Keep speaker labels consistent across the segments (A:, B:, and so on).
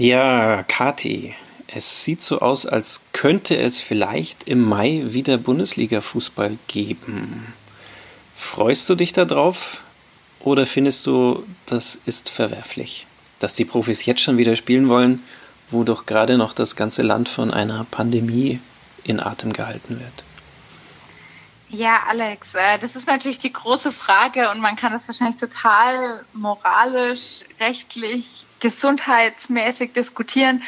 A: Ja, Kati, es sieht so aus, als könnte es vielleicht im Mai wieder Bundesliga-Fußball geben. Freust du dich darauf oder findest du, das ist verwerflich, dass die Profis jetzt schon wieder spielen wollen, wo doch gerade noch das ganze Land von einer Pandemie in Atem gehalten wird?
B: Ja, Alex, äh, das ist natürlich die große Frage und man kann das wahrscheinlich total moralisch, rechtlich, gesundheitsmäßig diskutieren.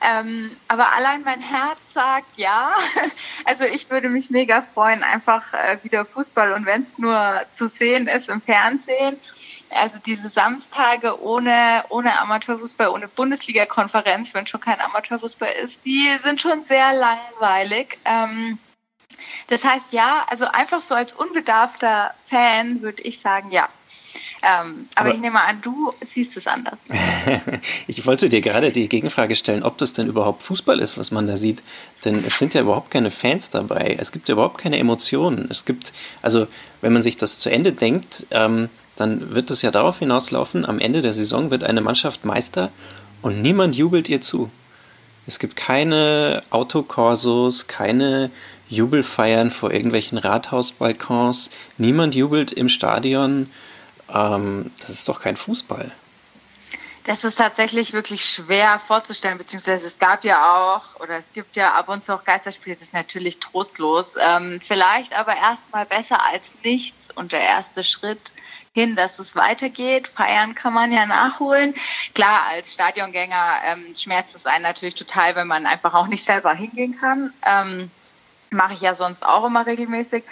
B: Ähm, aber allein mein Herz sagt ja. Also ich würde mich mega freuen, einfach äh, wieder Fußball und wenn es nur zu sehen ist im Fernsehen. Also diese Samstage ohne, ohne Amateurfußball, ohne Bundesliga-Konferenz, wenn schon kein Amateurfußball ist, die sind schon sehr langweilig. Ähm, das heißt ja, also einfach so als unbedarfter Fan würde ich sagen, ja. Ähm, aber, aber, ich nehme an, du siehst es anders.
A: ich wollte dir gerade die Gegenfrage stellen, ob das denn überhaupt Fußball ist, was man da sieht. Denn es sind ja überhaupt keine Fans dabei. Es gibt ja überhaupt keine Emotionen. Es gibt, also wenn man sich das zu Ende denkt, ähm, dann wird es ja darauf hinauslaufen, am Ende der Saison wird eine Mannschaft Meister und niemand jubelt ihr zu. Es gibt keine Autokorsos, keine Jubelfeiern vor irgendwelchen Rathausbalkons. Niemand jubelt im Stadion. Ähm, das ist doch kein Fußball.
B: Das ist tatsächlich wirklich schwer vorzustellen, beziehungsweise es gab ja auch, oder es gibt ja ab und zu auch Geisterspiele, das ist natürlich trostlos. Ähm, vielleicht aber erstmal besser als nichts und der erste Schritt hin, dass es weitergeht. Feiern kann man ja nachholen. Klar, als Stadiongänger ähm, schmerzt es einen natürlich total, wenn man einfach auch nicht selber hingehen kann. Ähm, Mache ich ja sonst auch immer regelmäßig.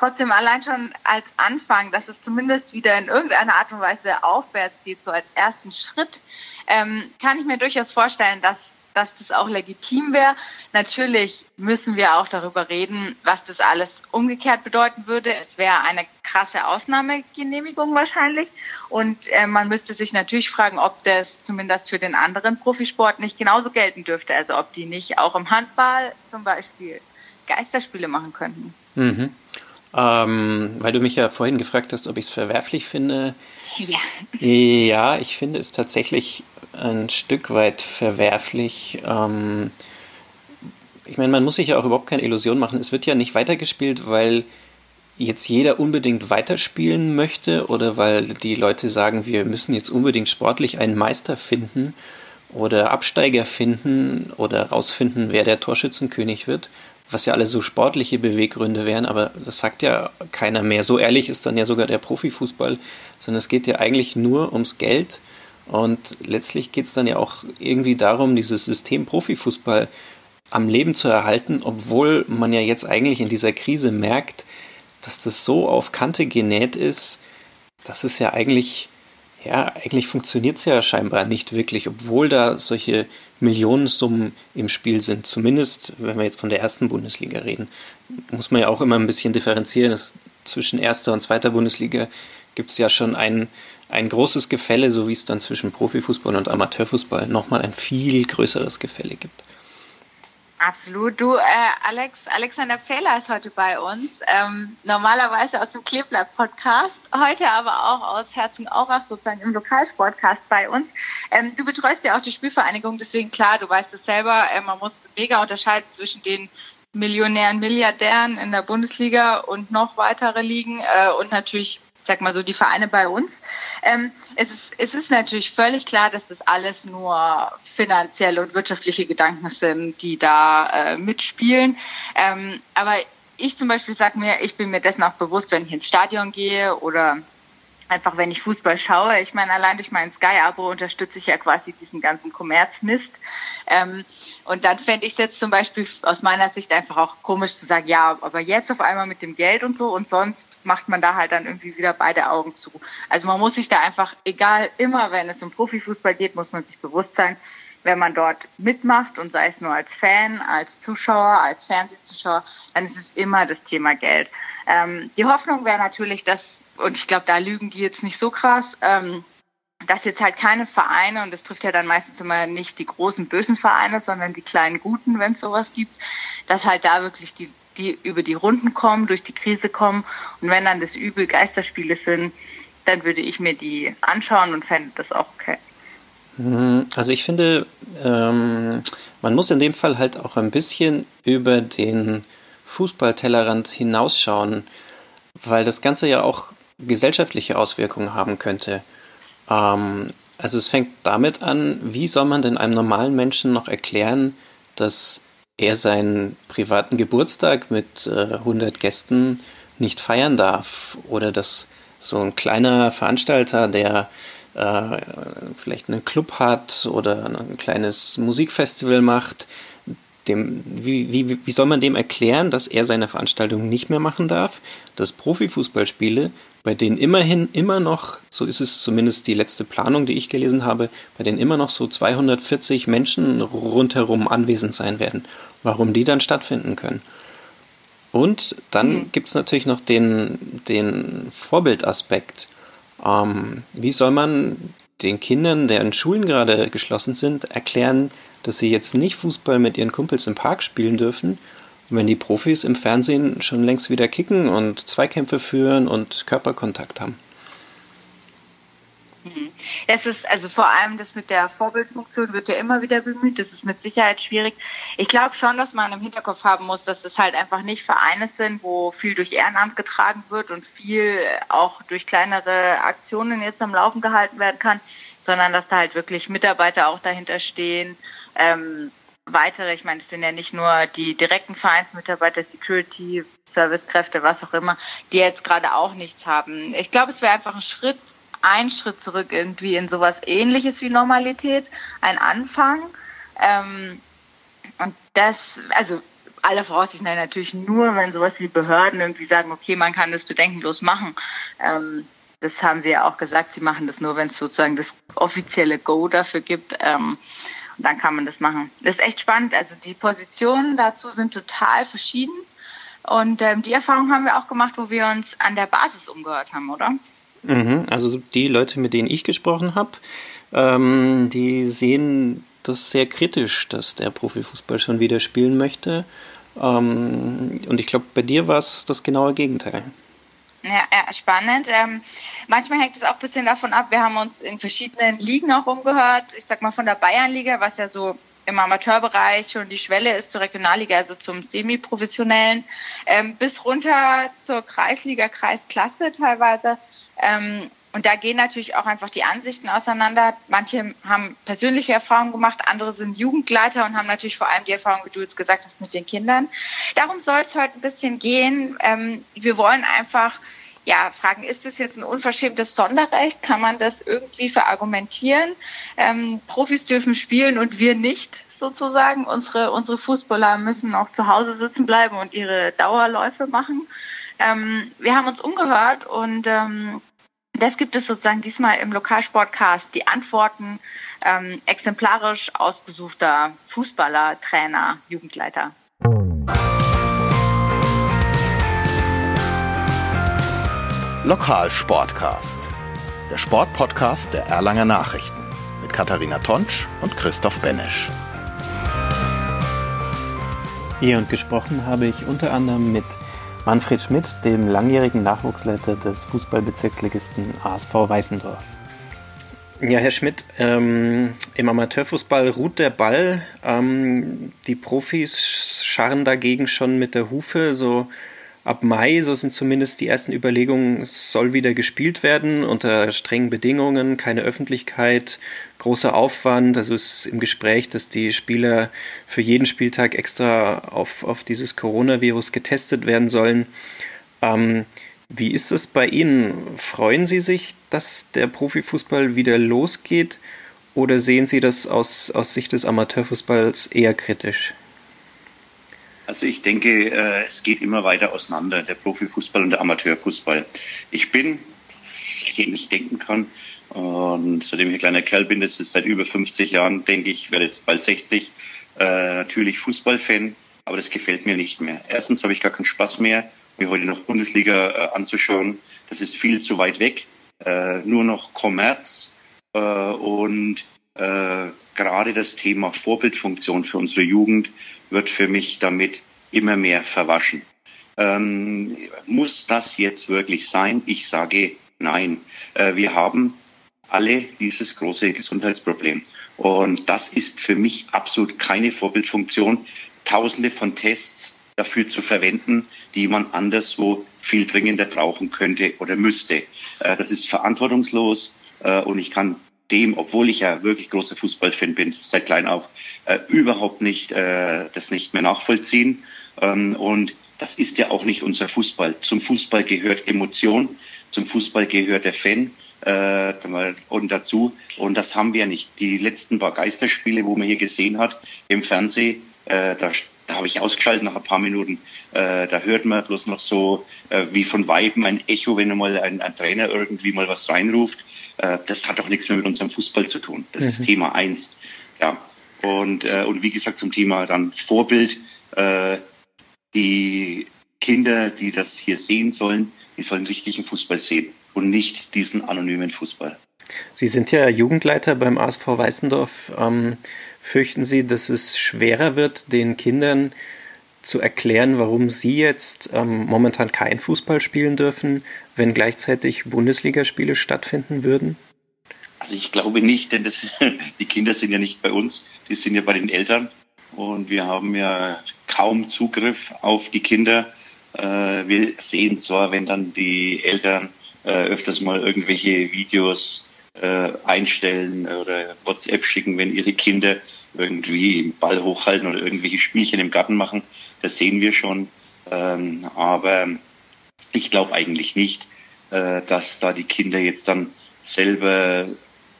B: Trotzdem allein schon als Anfang, dass es zumindest wieder in irgendeiner Art und Weise aufwärts geht, so als ersten Schritt, ähm, kann ich mir durchaus vorstellen, dass, dass das auch legitim wäre. Natürlich müssen wir auch darüber reden, was das alles umgekehrt bedeuten würde. Es wäre eine krasse Ausnahmegenehmigung wahrscheinlich. Und äh, man müsste sich natürlich fragen, ob das zumindest für den anderen Profisport nicht genauso gelten dürfte. Also ob die nicht auch im Handball zum Beispiel Geisterspiele machen könnten.
A: Mhm. Ähm, weil du mich ja vorhin gefragt hast, ob ich es verwerflich finde.
B: Ja.
A: Ja, ich finde es tatsächlich ein Stück weit verwerflich. Ähm, ich meine, man muss sich ja auch überhaupt keine Illusion machen. Es wird ja nicht weitergespielt, weil jetzt jeder unbedingt weiterspielen möchte oder weil die Leute sagen, wir müssen jetzt unbedingt sportlich einen Meister finden oder Absteiger finden oder rausfinden, wer der Torschützenkönig wird, was ja alles so sportliche Beweggründe wären, aber das sagt ja keiner mehr. So ehrlich ist dann ja sogar der Profifußball, sondern es geht ja eigentlich nur ums Geld und letztlich geht es dann ja auch irgendwie darum, dieses System Profifußball am Leben zu erhalten, obwohl man ja jetzt eigentlich in dieser Krise merkt, dass das so auf Kante genäht ist, dass es ja eigentlich, ja, eigentlich funktioniert es ja scheinbar nicht wirklich, obwohl da solche Millionensummen im Spiel sind. Zumindest, wenn wir jetzt von der ersten Bundesliga reden, muss man ja auch immer ein bisschen differenzieren. Es, zwischen erster und zweiter Bundesliga gibt es ja schon ein, ein großes Gefälle, so wie es dann zwischen Profifußball und Amateurfußball nochmal ein viel größeres Gefälle gibt.
B: Absolut. Du, äh, Alex, Alexander Fehler ist heute bei uns. Ähm, normalerweise aus dem Kleeblatt-Podcast, heute aber auch aus Herzen-Aurach, sozusagen im Lokalsportcast bei uns. Ähm, du betreust ja auch die Spielvereinigung, deswegen klar, du weißt es selber, äh, man muss mega unterscheiden zwischen den Millionären, Milliardären in der Bundesliga und noch weitere Ligen äh, und natürlich sag mal so, die Vereine bei uns. Ähm, es, ist, es ist natürlich völlig klar, dass das alles nur finanzielle und wirtschaftliche Gedanken sind, die da äh, mitspielen. Ähm, aber ich zum Beispiel sage mir, ich bin mir dessen auch bewusst, wenn ich ins Stadion gehe oder einfach wenn ich Fußball schaue. Ich meine, allein durch mein Sky-Abo unterstütze ich ja quasi diesen ganzen Kommerzmist. Ähm, und dann fände ich es jetzt zum Beispiel aus meiner Sicht einfach auch komisch zu sagen, ja, aber jetzt auf einmal mit dem Geld und so und sonst macht man da halt dann irgendwie wieder beide Augen zu. Also man muss sich da einfach, egal, immer wenn es um Profifußball geht, muss man sich bewusst sein, wenn man dort mitmacht und sei es nur als Fan, als Zuschauer, als Fernsehzuschauer, dann ist es immer das Thema Geld. Ähm, die Hoffnung wäre natürlich, dass, und ich glaube, da lügen die jetzt nicht so krass, ähm, dass jetzt halt keine Vereine, und das trifft ja dann meistens immer nicht die großen bösen Vereine, sondern die kleinen guten, wenn es sowas gibt, dass halt da wirklich die, die über die Runden kommen, durch die Krise kommen. Und wenn dann das Übel Geisterspiele sind, dann würde ich mir die anschauen und fände das auch okay.
A: Hm, also ich finde, ähm, man muss in dem Fall halt auch ein bisschen über den Fußballtellerrand hinausschauen, weil das Ganze ja auch gesellschaftliche Auswirkungen haben könnte. Ähm, also es fängt damit an, wie soll man denn einem normalen Menschen noch erklären, dass er seinen privaten Geburtstag mit äh, 100 Gästen nicht feiern darf oder dass so ein kleiner Veranstalter, der äh, vielleicht einen Club hat oder ein kleines Musikfestival macht, dem, wie, wie, wie soll man dem erklären, dass er seine Veranstaltung nicht mehr machen darf, dass Profifußballspiele, bei denen immerhin immer noch, so ist es zumindest die letzte Planung, die ich gelesen habe, bei denen immer noch so 240 Menschen rundherum anwesend sein werden, warum die dann stattfinden können. Und dann mhm. gibt es natürlich noch den, den Vorbildaspekt. Ähm, wie soll man den Kindern, deren Schulen gerade geschlossen sind, erklären, dass sie jetzt nicht Fußball mit ihren Kumpels im Park spielen dürfen, wenn die Profis im Fernsehen schon längst wieder kicken und Zweikämpfe führen und Körperkontakt haben?
B: Mhm. Das ist also vor allem das mit der Vorbildfunktion wird ja immer wieder bemüht. Das ist mit Sicherheit schwierig. Ich glaube schon, dass man im Hinterkopf haben muss, dass es halt einfach nicht Vereine sind, wo viel durch Ehrenamt getragen wird und viel auch durch kleinere Aktionen jetzt am Laufen gehalten werden kann, sondern dass da halt wirklich Mitarbeiter auch dahinter stehen. Ähm, weitere, ich meine, es sind ja nicht nur die direkten Vereinsmitarbeiter, Security, Servicekräfte, was auch immer, die jetzt gerade auch nichts haben. Ich glaube, es wäre einfach ein Schritt ein Schritt zurück irgendwie in sowas ähnliches wie Normalität, ein Anfang. Ähm, und das, also alle Voraussichten natürlich nur, wenn sowas wie Behörden irgendwie sagen, okay, man kann das bedenkenlos machen. Ähm, das haben sie ja auch gesagt, sie machen das nur, wenn es sozusagen das offizielle Go dafür gibt. Ähm, dann kann man das machen. Das ist echt spannend. Also die Positionen dazu sind total verschieden. Und ähm, die Erfahrung haben wir auch gemacht, wo wir uns an der Basis umgehört haben, oder?
A: Mhm, also die Leute, mit denen ich gesprochen habe, ähm, die sehen das sehr kritisch, dass der Profifußball schon wieder spielen möchte. Ähm, und ich glaube, bei dir war es das genaue Gegenteil.
B: Ja, ja spannend. Ähm, manchmal hängt es auch ein bisschen davon ab. Wir haben uns in verschiedenen Ligen auch umgehört. Ich sag mal von der Bayernliga, was ja so im Amateurbereich schon die Schwelle ist zur Regionalliga, also zum Semi-Professionellen, ähm, bis runter zur Kreisliga, Kreisklasse teilweise. Ähm, und da gehen natürlich auch einfach die Ansichten auseinander. Manche haben persönliche Erfahrungen gemacht, andere sind Jugendleiter und haben natürlich vor allem die Erfahrung, wie du jetzt gesagt hast, mit den Kindern. Darum soll es heute ein bisschen gehen. Ähm, wir wollen einfach ja, fragen, ist das jetzt ein unverschämtes Sonderrecht? Kann man das irgendwie verargumentieren? Ähm, Profis dürfen spielen und wir nicht sozusagen. Unsere, unsere Fußballer müssen auch zu Hause sitzen bleiben und ihre Dauerläufe machen. Ähm, wir haben uns umgehört und ähm, das gibt es sozusagen diesmal im Lokalsportcast. Die Antworten ähm, exemplarisch ausgesuchter Fußballer, Trainer, Jugendleiter.
C: Lokalsportcast. Der Sportpodcast der Erlanger Nachrichten mit Katharina Tonsch und Christoph Benesch.
A: Hier und gesprochen habe ich unter anderem mit Manfred Schmidt, dem langjährigen Nachwuchsleiter des Fußballbezirksligisten ASV Weißendorf. Ja, Herr Schmidt, ähm, im Amateurfußball ruht der Ball. Ähm, die Profis scharren dagegen schon mit der Hufe. So ab Mai, so sind zumindest die ersten Überlegungen, soll wieder gespielt werden unter strengen Bedingungen, keine Öffentlichkeit, großer Aufwand. Also ist im Gespräch, dass die Spieler für jeden Spieltag extra auf, auf dieses Coronavirus getestet werden sollen. Ähm, wie ist es bei Ihnen? Freuen Sie sich, dass der Profifußball wieder losgeht oder sehen Sie das aus, aus Sicht des Amateurfußballs eher kritisch?
D: Also ich denke, äh, es geht immer weiter auseinander, der Profifußball und der Amateurfußball. Ich bin, seitdem ich denken kann, und seitdem ich ein kleiner Kerl bin, das ist seit über 50 Jahren, denke ich, werde jetzt bald 60, äh, natürlich Fußballfan, aber das gefällt mir nicht mehr. Erstens habe ich gar keinen Spaß mehr, mir heute noch Bundesliga äh, anzuschauen. Das ist viel zu weit weg. Äh, nur noch Kommerz äh, und äh, gerade das Thema Vorbildfunktion für unsere Jugend wird für mich damit immer mehr verwaschen. Ähm, muss das jetzt wirklich sein? Ich sage nein. Äh, wir haben alle dieses große Gesundheitsproblem. Und das ist für mich absolut keine Vorbildfunktion, tausende von Tests dafür zu verwenden, die man anderswo viel dringender brauchen könnte oder müsste. Äh, das ist verantwortungslos äh, und ich kann dem, obwohl ich ja wirklich großer Fußballfan bin, seit klein auf, äh, überhaupt nicht das nicht mehr nachvollziehen. Ähm, und das ist ja auch nicht unser Fußball. Zum Fußball gehört Emotion, zum Fußball gehört der Fan äh, und dazu. Und das haben wir nicht. Die letzten paar Geisterspiele, wo man hier gesehen hat im Fernsehen, äh, da, da habe ich ausgeschaltet nach ein paar Minuten. Äh, da hört man bloß noch so äh, wie von Weiben ein Echo, wenn mal ein, ein Trainer irgendwie mal was reinruft. Äh, das hat doch nichts mehr mit unserem Fußball zu tun. Das mhm. ist Thema eins. Ja. Und, äh, und wie gesagt, zum Thema dann Vorbild. Äh, die Kinder, die das hier sehen sollen, die sollen richtigen Fußball sehen und nicht diesen anonymen Fußball.
A: Sie sind ja Jugendleiter beim ASV Weißendorf. Ähm, fürchten Sie, dass es schwerer wird, den Kindern zu erklären, warum sie jetzt ähm, momentan kein Fußball spielen dürfen, wenn gleichzeitig Bundesligaspiele stattfinden würden?
D: Also ich glaube nicht, denn das, die Kinder sind ja nicht bei uns, die sind ja bei den Eltern und wir haben ja kaum Zugriff auf die Kinder. Äh, wir sehen zwar, wenn dann die Eltern äh, öfters mal irgendwelche Videos äh, einstellen oder WhatsApp schicken, wenn ihre Kinder irgendwie den Ball hochhalten oder irgendwelche Spielchen im Garten machen. Das sehen wir schon. Ähm, aber ich glaube eigentlich nicht, äh, dass da die Kinder jetzt dann selber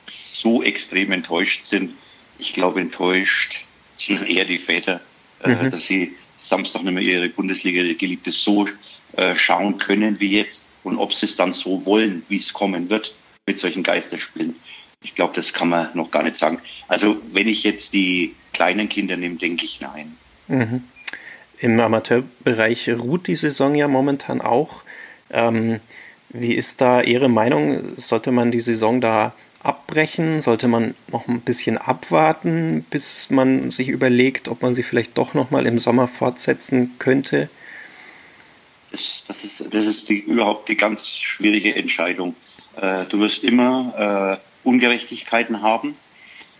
D: so extrem enttäuscht sind. Ich glaube, enttäuscht sind eher die Väter, äh, mhm. dass sie Samstag nicht mehr ihre Bundesliga-Geliebte so äh, schauen können wie jetzt und ob sie es dann so wollen, wie es kommen wird mit solchen Geisterspielen. Ich glaube, das kann man noch gar nicht sagen. Also wenn ich jetzt die kleinen Kinder nehme, denke ich nein.
A: Mhm. Im Amateurbereich ruht die Saison ja momentan auch. Ähm, wie ist da Ihre Meinung? Sollte man die Saison da abbrechen? Sollte man noch ein bisschen abwarten, bis man sich überlegt, ob man sie vielleicht doch noch mal im Sommer fortsetzen könnte?
D: Das, das ist, das ist die, überhaupt die ganz schwierige Entscheidung. Äh, du wirst immer äh, Ungerechtigkeiten haben.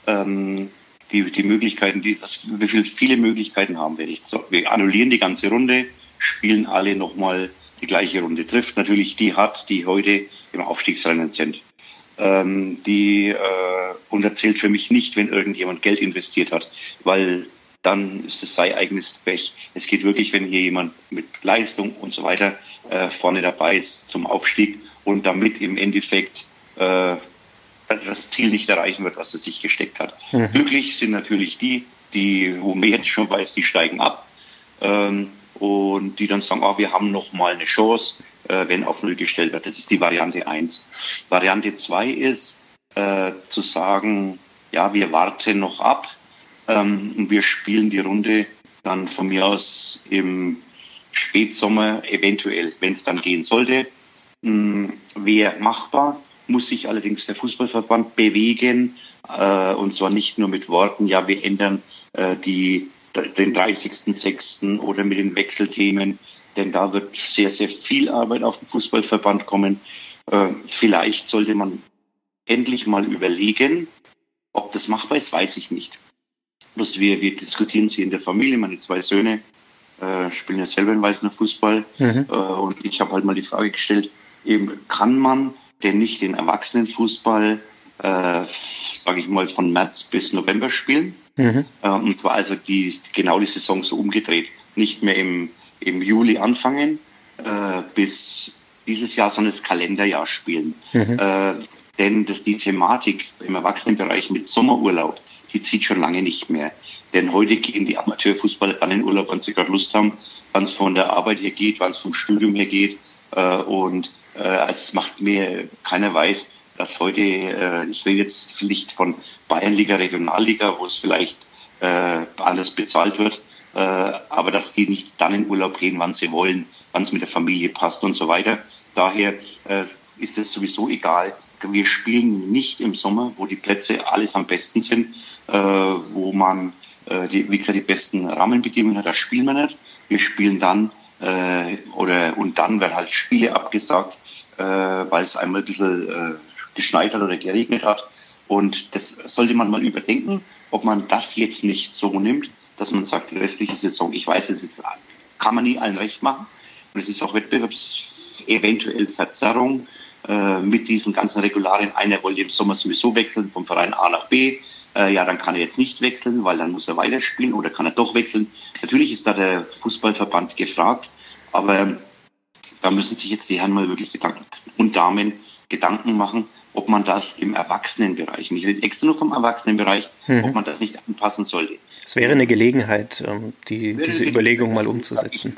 D: Ähm, die, die Möglichkeiten, die, das, wie viel, viele Möglichkeiten haben wir nicht. So, wir annullieren die ganze Runde, spielen alle nochmal die gleiche Runde. Trifft natürlich die hat, die heute im Aufstiegsrennen sind ähm, die äh, und erzählt für mich nicht, wenn irgendjemand Geld investiert hat, weil dann ist es sei eigenes Pech. Es geht wirklich, wenn hier jemand mit Leistung und so weiter äh, vorne dabei ist zum Aufstieg und damit im Endeffekt äh, das Ziel nicht erreichen wird, was er sich gesteckt hat. Mhm. Glücklich sind natürlich die, die, wo man jetzt schon weiß, die steigen ab ähm, und die dann sagen, ah, wir haben noch mal eine Chance äh, wenn auf Null gestellt wird. Das ist die Variante 1. Variante 2 ist äh, zu sagen, ja, wir warten noch ab ähm, und wir spielen die Runde dann von mir aus im Spätsommer eventuell, wenn es dann gehen sollte. Ähm, Wäre machbar, muss sich allerdings der Fußballverband bewegen äh, und zwar nicht nur mit Worten, ja, wir ändern äh, die, den 30.06. oder mit den Wechselthemen denn da wird sehr, sehr viel Arbeit auf den Fußballverband kommen. Äh, vielleicht sollte man endlich mal überlegen, ob das machbar ist, weiß ich nicht. Bloß wir, wir diskutieren sie in der Familie. Meine zwei Söhne äh, spielen ja selber in Weißner Fußball. Mhm. Äh, und ich habe halt mal die Frage gestellt, eben kann man denn nicht den Erwachsenenfußball, äh, sage ich mal, von März bis November spielen? Mhm. Äh, und zwar also die, genau die Saison so umgedreht. Nicht mehr im im Juli anfangen äh, bis dieses Jahr, sondern das Kalenderjahr spielen. Mhm. Äh, denn das, die Thematik im Erwachsenenbereich mit Sommerurlaub, die zieht schon lange nicht mehr. Denn heute gehen die Amateurfußballer dann in Urlaub, wann sie gerade Lust haben, wann es von der Arbeit her geht, wann es vom Studium her geht. Äh, und äh, also es macht mir, keiner weiß, dass heute, äh, ich rede jetzt vielleicht von Bayernliga, Regionalliga, wo es vielleicht äh, alles bezahlt wird, äh, aber dass die nicht dann in Urlaub gehen, wann sie wollen, wann es mit der Familie passt und so weiter. Daher äh, ist es sowieso egal. Wir spielen nicht im Sommer, wo die Plätze alles am besten sind, äh, wo man, äh, die, wie gesagt, die besten Rahmenbedingungen hat, da spielen wir nicht. Wir spielen dann äh, oder und dann werden halt Spiele abgesagt, äh, weil es einmal ein bisschen äh, geschneit hat oder geregnet hat. Und das sollte man mal überdenken, ob man das jetzt nicht so nimmt, dass man sagt, die restliche Saison, ich weiß, es ist, kann man nie allen recht machen. Und es ist auch Wettbewerbs eventuell Verzerrung mit diesen ganzen Regularien. Einer wollte im Sommer sowieso wechseln vom Verein A nach B. Äh, ja, dann kann er jetzt nicht wechseln, weil dann muss er weiterspielen oder kann er doch wechseln. Natürlich ist da der Fußballverband gefragt, aber da müssen sich jetzt die Herren mal wirklich Gedanken und Damen Gedanken machen, ob man das im Erwachsenenbereich, ich rede extra nur vom Erwachsenenbereich, mhm. ob man das nicht anpassen sollte.
A: Es wäre eine Gelegenheit, ähm, die, diese Überlegung mal umzusetzen.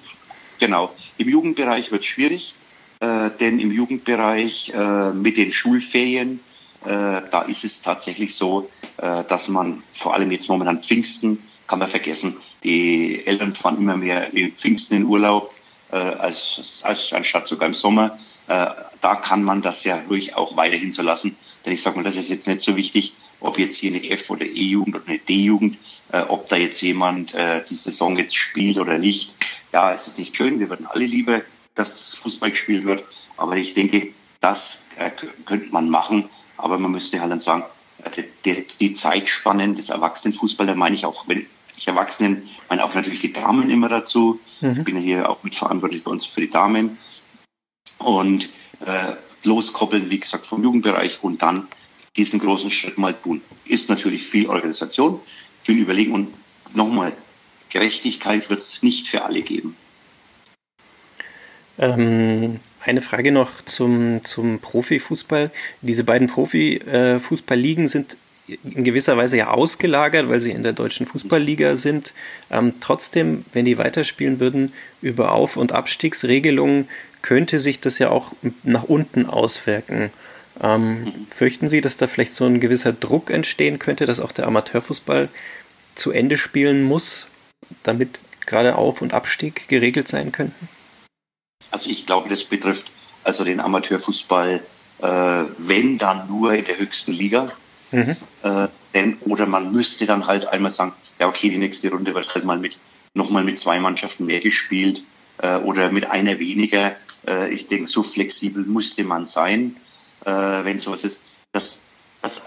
D: Genau. Im Jugendbereich wird es schwierig, äh, denn im Jugendbereich äh, mit den Schulferien, äh, da ist es tatsächlich so, äh, dass man vor allem jetzt momentan Pfingsten, kann man vergessen, die Eltern fahren immer mehr in Pfingsten in Urlaub, äh, als, als anstatt sogar im Sommer. Äh, da kann man das ja ruhig auch weiterhin so lassen. Denn ich sage mal, das ist jetzt nicht so wichtig, ob jetzt hier eine F- oder E-Jugend oder eine D-Jugend, äh, ob da jetzt jemand äh, die Saison jetzt spielt oder nicht. Ja, es ist nicht schön. Wir würden alle lieber, dass Fußball gespielt wird. Aber ich denke, das äh, könnte man machen. Aber man müsste halt dann sagen, äh, die, die Zeitspannen des Erwachsenenfußballs, da meine ich auch, wenn ich Erwachsenen, meine auch natürlich die Damen immer dazu. Mhm. Ich bin ja hier auch mitverantwortlich bei uns für die Damen. Und äh, loskoppeln, wie gesagt, vom Jugendbereich und dann diesen großen Schritt mal tun. Ist natürlich viel Organisation, viel Überlegen und nochmal, Gerechtigkeit wird es nicht für alle geben.
A: Ähm, eine Frage noch zum, zum Profifußball. Diese beiden Profifußballligen sind in gewisser Weise ja ausgelagert, weil sie in der deutschen Fußballliga sind. Ähm, trotzdem, wenn die weiterspielen würden über Auf- und Abstiegsregelungen, könnte sich das ja auch nach unten auswirken. Ähm, fürchten Sie, dass da vielleicht so ein gewisser Druck entstehen könnte, dass auch der Amateurfußball zu Ende spielen muss, damit gerade Auf- und Abstieg geregelt sein könnten?
D: Also ich glaube, das betrifft also den Amateurfußball, äh, wenn dann nur in der höchsten Liga. Mhm. Äh, denn, oder man müsste dann halt einmal sagen, ja okay, die nächste Runde wird halt mal mit nochmal mit zwei Mannschaften mehr gespielt äh, oder mit einer weniger. Äh, ich denke, so flexibel musste man sein, äh, wenn sowas ist. Das, das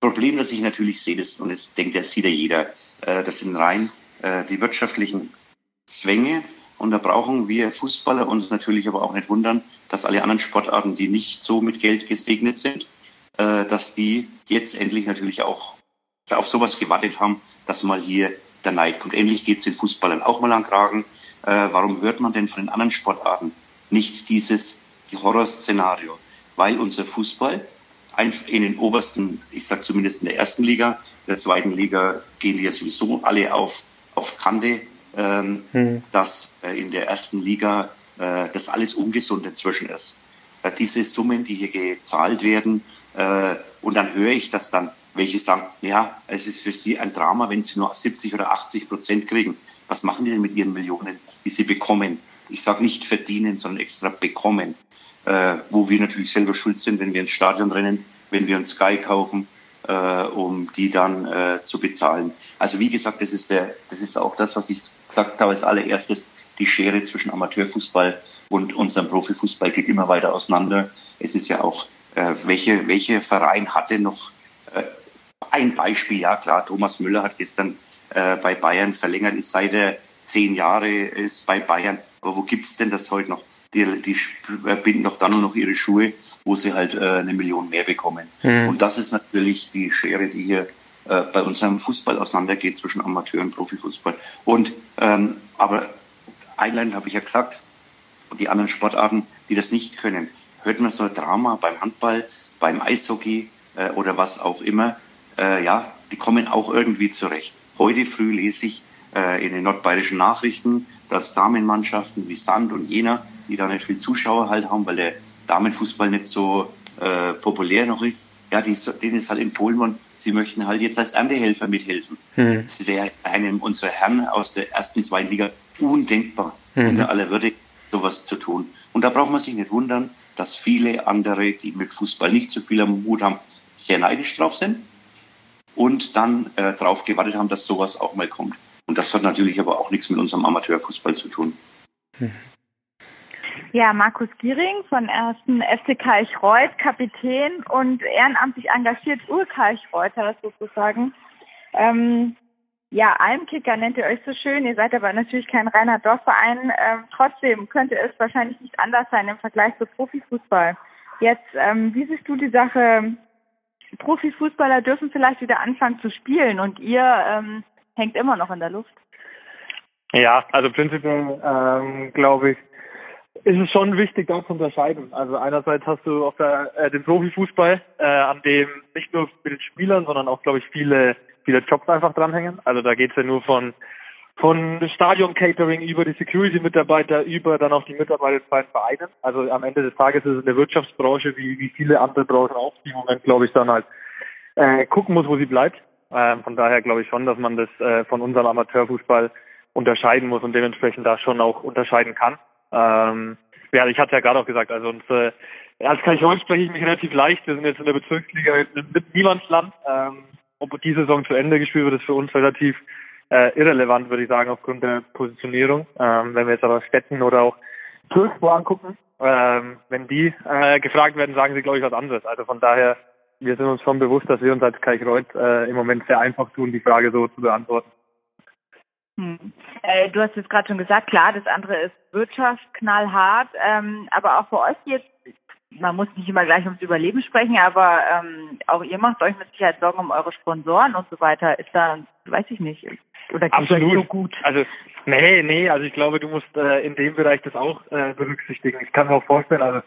D: Problem, das ich natürlich sehe, das, und das denkt ja, sieht ja jeder, äh, das sind rein äh, die wirtschaftlichen Zwänge. Und da brauchen wir Fußballer uns natürlich aber auch nicht wundern, dass alle anderen Sportarten, die nicht so mit Geld gesegnet sind, äh, dass die jetzt endlich natürlich auch auf sowas gewartet haben, dass mal hier der Neid kommt. Endlich geht es den Fußballern auch mal an Kragen. Äh, warum hört man denn von den anderen Sportarten nicht dieses die Horrorszenario? Weil unser Fußball in den obersten, ich sag zumindest in der ersten Liga, in der zweiten Liga gehen die ja sowieso alle auf, auf Kante, ähm, hm. dass äh, in der ersten Liga äh, das alles ungesund inzwischen ist. Äh, diese Summen, die hier gezahlt werden, äh, und dann höre ich das dann, welche sagen, ja, es ist für sie ein Drama, wenn sie nur 70 oder 80 Prozent kriegen. Was machen die denn mit ihren Millionen, die sie bekommen? Ich sage nicht verdienen, sondern extra bekommen. Äh, wo wir natürlich selber schuld sind, wenn wir ins Stadion rennen, wenn wir uns Sky kaufen, äh, um die dann äh, zu bezahlen. Also wie gesagt, das ist der, das ist auch das, was ich gesagt habe als allererstes. Die Schere zwischen Amateurfußball und unserem Profifußball geht immer weiter auseinander. Es ist ja auch äh, welche, welche Verein hatte noch äh, ein Beispiel, ja klar, Thomas Müller hat gestern äh, bei Bayern verlängert, ist seit er zehn Jahre ist bei Bayern. Aber wo gibt's denn das heute noch? Die, die binden doch dann nur noch ihre Schuhe, wo sie halt äh, eine Million mehr bekommen. Mhm. Und das ist natürlich die Schere, die hier äh, bei unserem Fußball auseinandergeht zwischen Amateur und Profifußball. Und ähm, aber einleitend habe ich ja gesagt, die anderen Sportarten, die das nicht können, hört man so ein Drama beim Handball, beim Eishockey äh, oder was auch immer. Äh, ja, die kommen auch irgendwie zurecht. Heute früh lese ich in den nordbayerischen Nachrichten, dass Damenmannschaften wie Sand und Jena, die da nicht viel Zuschauer halt haben, weil der Damenfußball nicht so äh, populär noch ist, ja, die, denen ist halt empfohlen worden, sie möchten halt jetzt als Erntehelfer mithelfen. Mhm. Das wäre einem unserer Herren aus der ersten, zweiten Liga undenkbar, mhm. unter aller Würde sowas zu tun. Und da braucht man sich nicht wundern, dass viele andere, die mit Fußball nicht so viel am Mut haben, sehr neidisch drauf sind und dann äh, darauf gewartet haben, dass sowas auch mal kommt. Und das hat natürlich aber auch nichts mit unserem Amateurfußball zu tun.
B: Ja, Markus Giering von 1. FC Kalchreuth, Kapitän und ehrenamtlich engagiert Urkalchreuter sozusagen. Ähm, ja, Almkicker nennt ihr euch so schön. Ihr seid aber natürlich kein reiner Dorfverein. Ähm, trotzdem könnte es wahrscheinlich nicht anders sein im Vergleich zu Profifußball. Jetzt, ähm, wie siehst du die Sache? Profifußballer dürfen vielleicht wieder anfangen zu spielen und ihr ähm, hängt immer noch in der Luft.
E: Ja, also prinzipiell ähm, glaube ich, ist es schon wichtig, da zu unterscheiden. Also einerseits hast du auf der, äh, den Profifußball, äh, an dem nicht nur mit den Spielern, sondern auch, glaube ich, viele, viele Jobs einfach dranhängen. Also da geht's ja nur von von Stadion-Catering über die Security-Mitarbeiter über dann auch die Mitarbeiter bei den Vereinen. Also am Ende des Tages ist es eine Wirtschaftsbranche, wie, wie viele andere Branchen auch, die im Moment, glaube ich, dann halt äh, gucken muss, wo sie bleibt. Ähm, von daher glaube ich schon, dass man das äh, von unserem Amateurfußball unterscheiden muss und dementsprechend da schon auch unterscheiden kann. Ähm, ja, ich hatte ja gerade auch gesagt, also uns, äh, als Kalchon spreche ich mich relativ leicht. Wir sind jetzt in der Bezirksliga mit Niemandsland. Ähm, ob die Saison zu Ende gespielt wird, ist für uns relativ äh, irrelevant, würde ich sagen, aufgrund der Positionierung. Ähm, wenn wir jetzt aber Städten oder auch Türkspor angucken, ähm, wenn die äh, gefragt werden, sagen sie, glaube ich, was anderes. Also von daher, wir sind uns schon bewusst, dass wir uns als Kalkreuth äh, im Moment sehr einfach tun, die Frage so zu beantworten.
B: Hm. Äh, du hast jetzt gerade schon gesagt, klar, das andere ist Wirtschaft, knallhart, ähm, aber auch für euch jetzt, man muss nicht immer gleich ums Überleben sprechen, aber ähm, auch ihr macht euch mit Sicherheit Sorgen um eure Sponsoren und so weiter. Ist da, weiß ich nicht,
E: oder Absolut. so gut? Also nee, nee, also ich glaube, du musst äh, in dem Bereich das auch äh, berücksichtigen. Ich kann mir auch vorstellen, also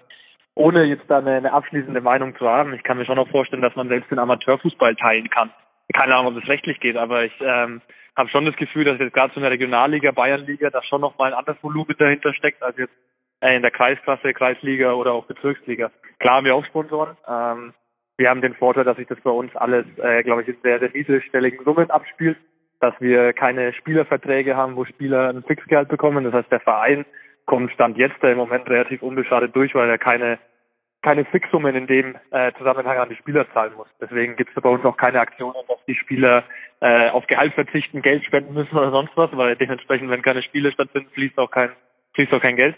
E: ohne jetzt da eine, eine abschließende Meinung zu haben, ich kann mir schon auch vorstellen, dass man selbst den Amateurfußball teilen kann. Keine Ahnung, ob das rechtlich geht, aber ich ähm, habe schon das Gefühl, dass jetzt gerade so in der Regionalliga, Bayernliga, da schon nochmal ein anderes Volumen dahinter steckt, als jetzt äh, in der Kreisklasse, Kreisliga oder auch Bezirksliga. Klar haben wir auch Sponsoren. Ähm, wir haben den Vorteil, dass sich das bei uns alles, äh, glaube ich, in sehr, sehr niedrigstelligen Summen abspielt, dass wir keine Spielerverträge haben, wo Spieler ein Fixgehalt bekommen. Das heißt, der Verein kommt Stand jetzt im Moment relativ unbeschadet durch, weil er keine keine Fixsummen in dem äh, Zusammenhang an die Spieler zahlen muss. Deswegen gibt es bei uns auch keine Aktionen, dass die Spieler äh, auf Gehalt verzichten, Geld spenden müssen oder sonst was, weil dementsprechend, wenn keine Spiele stattfinden, fließt auch kein fließt auch kein Geld.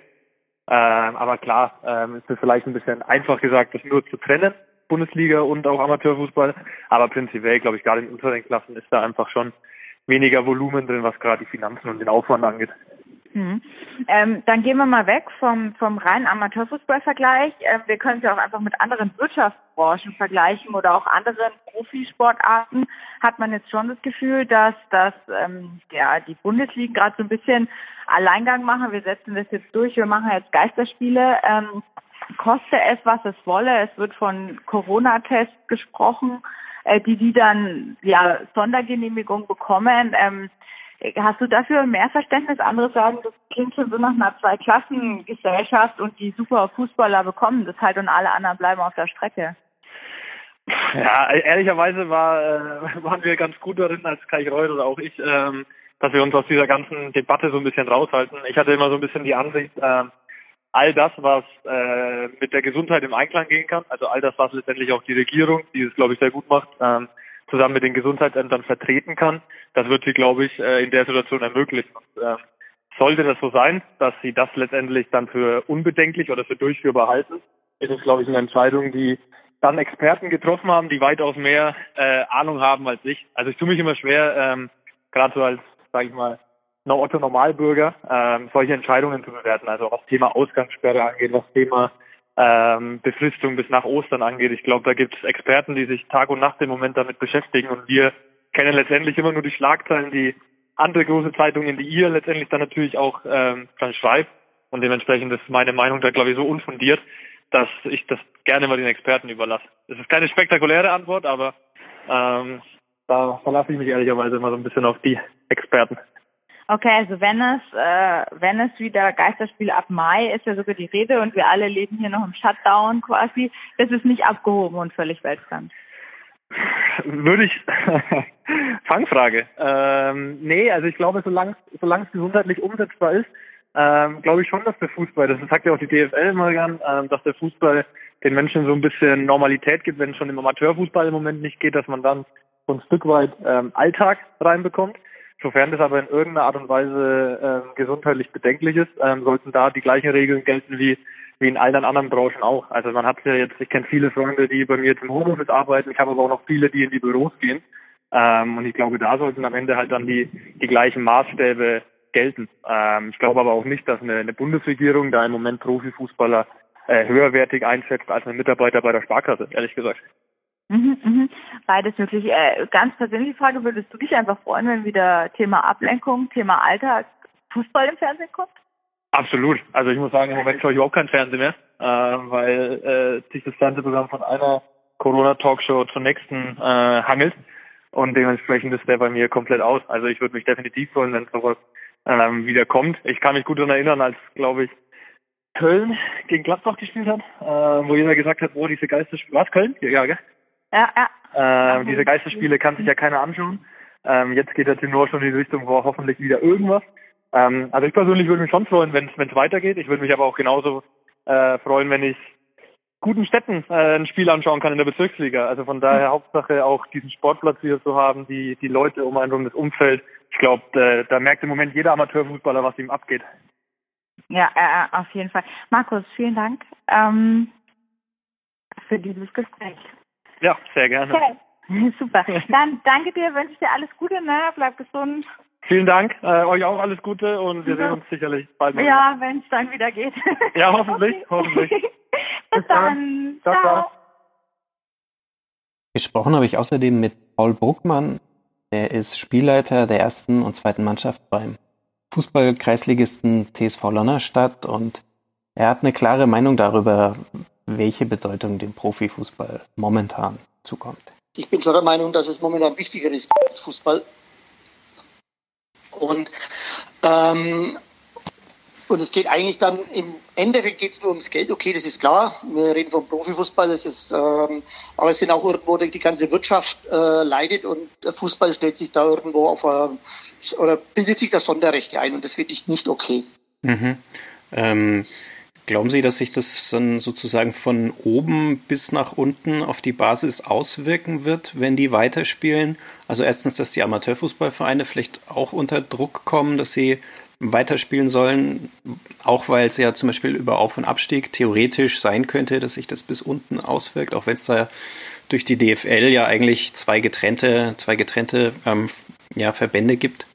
E: Ähm, aber klar, ähm, ist es vielleicht ein bisschen einfach gesagt, das nur zu trennen, Bundesliga und auch Amateurfußball. Aber prinzipiell, glaube ich, gerade in unteren Klassen ist da einfach schon weniger Volumen drin, was gerade die Finanzen und den Aufwand angeht.
B: Mhm. Ähm, dann gehen wir mal weg vom, vom reinen Amateurfußballvergleich. Ähm, wir können es ja auch einfach mit anderen Wirtschaftsbranchen vergleichen oder auch anderen Profisportarten. Hat man jetzt schon das Gefühl, dass, dass ähm, ja, die Bundesligen gerade so ein bisschen Alleingang machen. Wir setzen das jetzt durch, wir machen jetzt Geisterspiele. Ähm, koste es, was es wolle. Es wird von Corona-Tests gesprochen, äh, die die dann ja Sondergenehmigung bekommen. Ähm, Hast du dafür mehr Verständnis? Andere sagen, das klingt schon so nach einer Zweiklassengesellschaft und die super Fußballer bekommen das halt und alle anderen bleiben auf der Strecke.
E: Ja, ehrlicherweise war, äh, waren wir ganz gut darin als Kai Reut oder auch ich, ähm, dass wir uns aus dieser ganzen Debatte so ein bisschen raushalten. Ich hatte immer so ein bisschen die Ansicht, äh, all das, was äh, mit der Gesundheit im Einklang gehen kann, also all das, was letztendlich auch die Regierung, die es, glaube ich, sehr gut macht, ähm, zusammen mit den Gesundheitsämtern vertreten kann. Das wird sie, glaube ich, äh, in der Situation ermöglichen. Und, äh, sollte das so sein, dass sie das letztendlich dann für unbedenklich oder für durchführbar halten, ist es, glaube ich, eine Entscheidung, die dann Experten getroffen haben, die weitaus mehr äh, Ahnung haben als ich. Also ich tue mich immer schwer, ähm, gerade so als, sage ich mal, Otto Normalbürger, ähm, solche Entscheidungen zu bewerten. Also was Thema Ausgangssperre angeht, was Thema ähm, Befristung bis nach Ostern angeht. Ich glaube, da gibt es Experten, die sich Tag und Nacht im Moment damit beschäftigen und wir kennen letztendlich immer nur die Schlagzeilen, die andere große Zeitungen, die ihr letztendlich dann natürlich auch ähm, dann schreibt. Und dementsprechend ist meine Meinung da, glaube ich, so unfundiert, dass ich das gerne mal den Experten überlasse. Es ist keine spektakuläre Antwort, aber ähm, da verlasse ich mich ehrlicherweise immer so ein bisschen auf die Experten.
B: Okay, also wenn es, äh, wenn es wieder Geisterspiele ab Mai ist ja sogar die Rede und wir alle leben hier noch im Shutdown quasi, das ist nicht abgehoben und völlig weltfremd.
E: Würde ich Fangfrage. Ähm, nee, also ich glaube, solange es gesundheitlich umsetzbar ist, ähm, glaube ich schon, dass der Fußball, das sagt ja auch die DFL immer gern, ähm, dass der Fußball den Menschen so ein bisschen Normalität gibt, wenn es schon im Amateurfußball im Moment nicht geht, dass man dann so ein Stück weit ähm, Alltag reinbekommt. Sofern das aber in irgendeiner Art und Weise äh, gesundheitlich bedenklich ist, ähm, sollten da die gleichen Regeln gelten wie wie in allen anderen Branchen auch. Also man hat ja jetzt, ich kenne viele Freunde, die bei mir im Homeoffice arbeiten, ich habe aber auch noch viele, die in die Büros gehen. Ähm, und ich glaube, da sollten am Ende halt dann die, die gleichen Maßstäbe gelten. Ähm, ich glaube aber auch nicht, dass eine, eine Bundesregierung da im Moment Profifußballer äh, höherwertig einschätzt als ein Mitarbeiter bei der Sparkasse, ehrlich gesagt.
B: Mhm, mhm. Beides möglich. Äh, ganz persönliche Frage, würdest du dich einfach freuen, wenn wieder Thema Ablenkung, Thema Alltag, Fußball im Fernsehen kommt?
E: Absolut. Also ich muss sagen, im Moment schaue ich überhaupt kein Fernsehen mehr, äh, weil äh, sich das Fernsehprogramm von einer Corona-Talkshow zur nächsten äh, hangelt und dementsprechend ist der bei mir komplett aus. Also ich würde mich definitiv freuen, wenn sowas ähm, wieder kommt. Ich kann mich gut daran erinnern, als, glaube ich, Köln gegen Gladbach gespielt hat, äh, wo jeder gesagt hat, wo diese Geisterspiele, was Köln? Ja, gell?
B: Ja,
E: ja. Äh, diese Geisterspiele kann sich ja keiner anschauen. Ähm, jetzt geht der Tenor schon in die Richtung, wo hoffentlich wieder irgendwas. Ähm, also ich persönlich würde mich schon freuen, wenn es weitergeht. Ich würde mich aber auch genauso äh, freuen, wenn ich guten Städten äh, ein Spiel anschauen kann in der Bezirksliga. Also von daher Hauptsache auch diesen Sportplatz wieder zu haben, die die Leute um einen rum, das Umfeld. Ich glaube, da, da merkt im Moment jeder Amateurfußballer, was ihm abgeht.
B: Ja, äh, auf jeden Fall. Markus, vielen Dank ähm, für dieses Gespräch.
E: Ja, sehr gerne.
B: Okay. Super. Dann danke dir, wünsche dir alles Gute, ne? Bleib gesund.
E: Vielen Dank, äh, euch auch alles Gute und wir sehen uns sicherlich bald
B: mal. Ja, wenn es dann wieder geht.
E: Ja, hoffentlich, okay. hoffentlich.
B: Bis, dann. Ciao, ciao.
A: Gesprochen habe ich außerdem mit Paul Bruckmann. Er ist Spielleiter der ersten und zweiten Mannschaft beim Fußball-Kreisligisten TSV Lonnerstadt und er hat eine klare Meinung darüber, welche Bedeutung dem Profifußball momentan zukommt.
F: Ich bin so der Meinung, dass es momentan wichtiger ist als Fußball. Und ähm, und es geht eigentlich dann im Endeffekt geht es nur ums Geld. Okay, das ist klar. Wir reden vom Profifußball. Das ist, ähm, aber es sind auch irgendwo die ganze Wirtschaft äh, leidet und der Fußball stellt sich da irgendwo auf äh, oder bildet sich das Sonderrechte ein und das finde ich nicht okay.
A: Mhm. Ähm, glauben Sie, dass sich das dann sozusagen von oben bis nach unten auf die Basis auswirken wird, wenn die weiterspielen? Also erstens, dass die Amateurfußballvereine vielleicht auch unter Druck kommen, dass sie weiterspielen sollen, auch weil es ja zum Beispiel über Auf- und Abstieg theoretisch sein könnte, dass sich das bis unten auswirkt, auch wenn es da durch die DFL ja eigentlich zwei getrennte, zwei getrennte ähm, ja, Verbände gibt.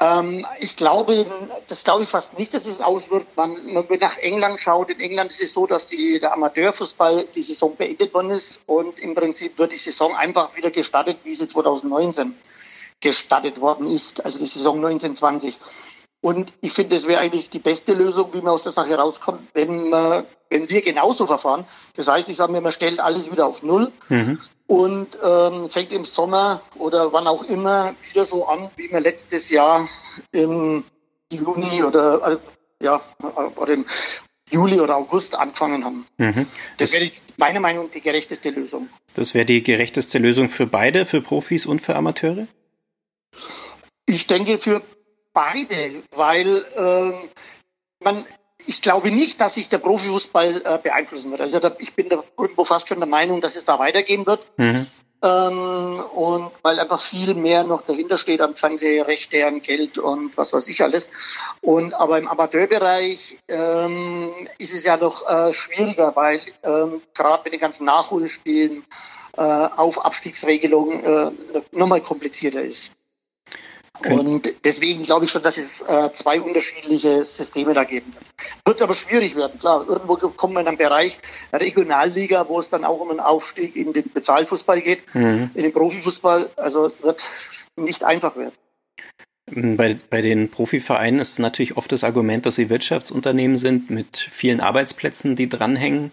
F: Ähm, ich glaube, das glaube ich fast nicht, dass es auswirkt. Man, man wenn nach England schaut, in England ist es so, dass die, der Amateurfußball die Saison beendet worden ist und im Prinzip wird die Saison einfach wieder gestartet, wie sie 2019 gestartet worden ist, also die Saison 1920. Und ich finde, es wäre eigentlich die beste Lösung, wie man aus der Sache rauskommt, wenn, man, wenn wir genauso verfahren. Das heißt, ich sage mir, man stellt alles wieder auf Null mhm. Und ähm, fängt im Sommer oder wann auch immer wieder so an, wie wir letztes Jahr im Juni oder äh, ja oder im Juli oder August angefangen haben. Mhm. Das, das wäre meiner Meinung nach die gerechteste Lösung.
A: Das wäre die gerechteste Lösung für beide, für Profis und für Amateure?
F: Ich denke für beide, weil ähm, man, ich glaube nicht, dass sich der Profifußball äh, beeinflussen wird. Also da, ich bin da irgendwo fast schon der Meinung, dass es da weitergehen wird. Mhm. Ähm, und weil einfach viel mehr noch dahinter steht an Fernsehrechte, an Geld und was weiß ich alles. Und aber im Amateurbereich ähm, ist es ja noch äh, schwieriger, weil ähm, gerade mit den ganzen Nachholspielen äh, auf Abstiegsregelungen äh, nochmal komplizierter ist. Und deswegen glaube ich schon, dass es äh, zwei unterschiedliche Systeme da geben wird. Wird aber schwierig werden, klar. Irgendwo kommt man in einen Bereich Regionalliga, wo es dann auch um einen Aufstieg in den Bezahlfußball geht, mhm. in den Profifußball. Also es wird nicht einfach werden.
A: Bei, bei den Profivereinen ist natürlich oft das Argument, dass sie Wirtschaftsunternehmen sind mit vielen Arbeitsplätzen, die dranhängen.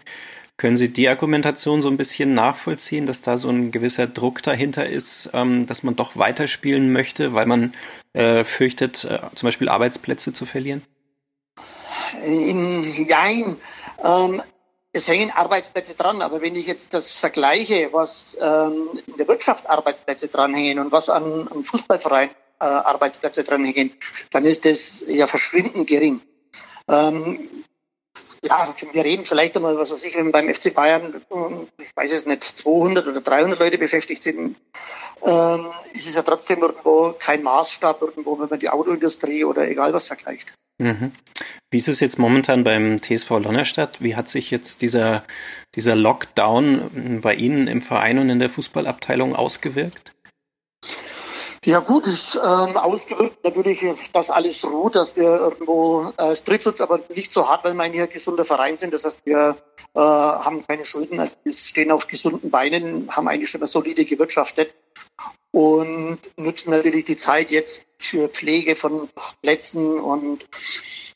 A: Können Sie die Argumentation so ein bisschen nachvollziehen, dass da so ein gewisser Druck dahinter ist, ähm, dass man doch weiterspielen möchte, weil man äh, fürchtet, äh, zum Beispiel Arbeitsplätze zu verlieren?
F: Nein, ähm, es hängen Arbeitsplätze dran, aber wenn ich jetzt das vergleiche, was ähm, in der Wirtschaft Arbeitsplätze dranhängen und was an, an Fußballverein äh, Arbeitsplätze dranhängen, dann ist das ja verschwindend gering. Ähm, ja, wir reden vielleicht einmal, was weiß ich, wenn beim FC Bayern, ich weiß es nicht, 200 oder 300 Leute beschäftigt sind, ähm, ist es ja trotzdem irgendwo kein Maßstab irgendwo, wenn man die Autoindustrie oder egal was vergleicht.
A: Mhm. Wie ist es jetzt momentan beim TSV Lonnerstadt? Wie hat sich jetzt dieser, dieser Lockdown bei Ihnen im Verein und in der Fußballabteilung ausgewirkt?
F: Ja gut, ist ähm, ausgewirkt natürlich, dass alles ruht, dass wir irgendwo, äh, es trifft uns aber nicht so hart, weil wir hier gesunder Verein sind. Das heißt, wir äh, haben keine Schulden, also wir stehen auf gesunden Beinen, haben eigentlich schon mal solide gewirtschaftet und nutzen natürlich die Zeit jetzt für Pflege von Plätzen und,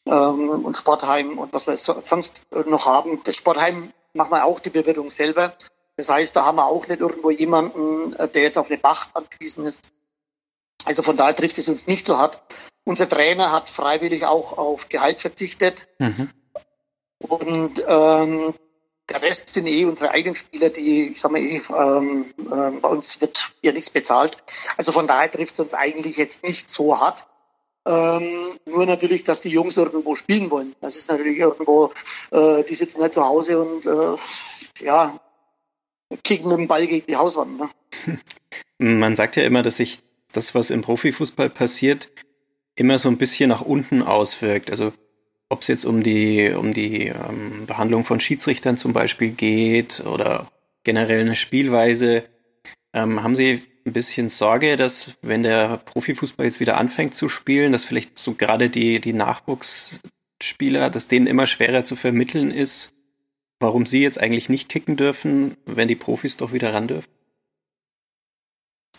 F: ähm, und Sportheim und was wir sonst noch haben. Das Sportheim machen wir auch die Bewirtung selber. Das heißt, da haben wir auch nicht irgendwo jemanden, äh, der jetzt auf eine Bacht angewiesen ist. Also von daher trifft es uns nicht so hart. Unser Trainer hat freiwillig auch auf Gehalt verzichtet. Mhm. Und ähm, der Rest sind eh unsere eigenen Spieler, die, ich sag mal, eh, ähm, äh, bei uns wird ja nichts bezahlt. Also von daher trifft es uns eigentlich jetzt nicht so hart. Ähm, nur natürlich, dass die Jungs irgendwo spielen wollen. Das ist natürlich irgendwo, äh, die sitzen halt zu Hause und äh, ja, kicken mit dem Ball gegen die Hauswand. Ne?
A: Man sagt ja immer, dass sich das, was im Profifußball passiert, immer so ein bisschen nach unten auswirkt. Also ob es jetzt um die, um die ähm, Behandlung von Schiedsrichtern zum Beispiel geht oder generell eine Spielweise, ähm, haben Sie ein bisschen Sorge, dass wenn der Profifußball jetzt wieder anfängt zu spielen, dass vielleicht so gerade die, die Nachwuchsspieler, dass denen immer schwerer zu vermitteln ist, warum sie jetzt eigentlich nicht kicken dürfen, wenn die Profis doch wieder ran dürfen?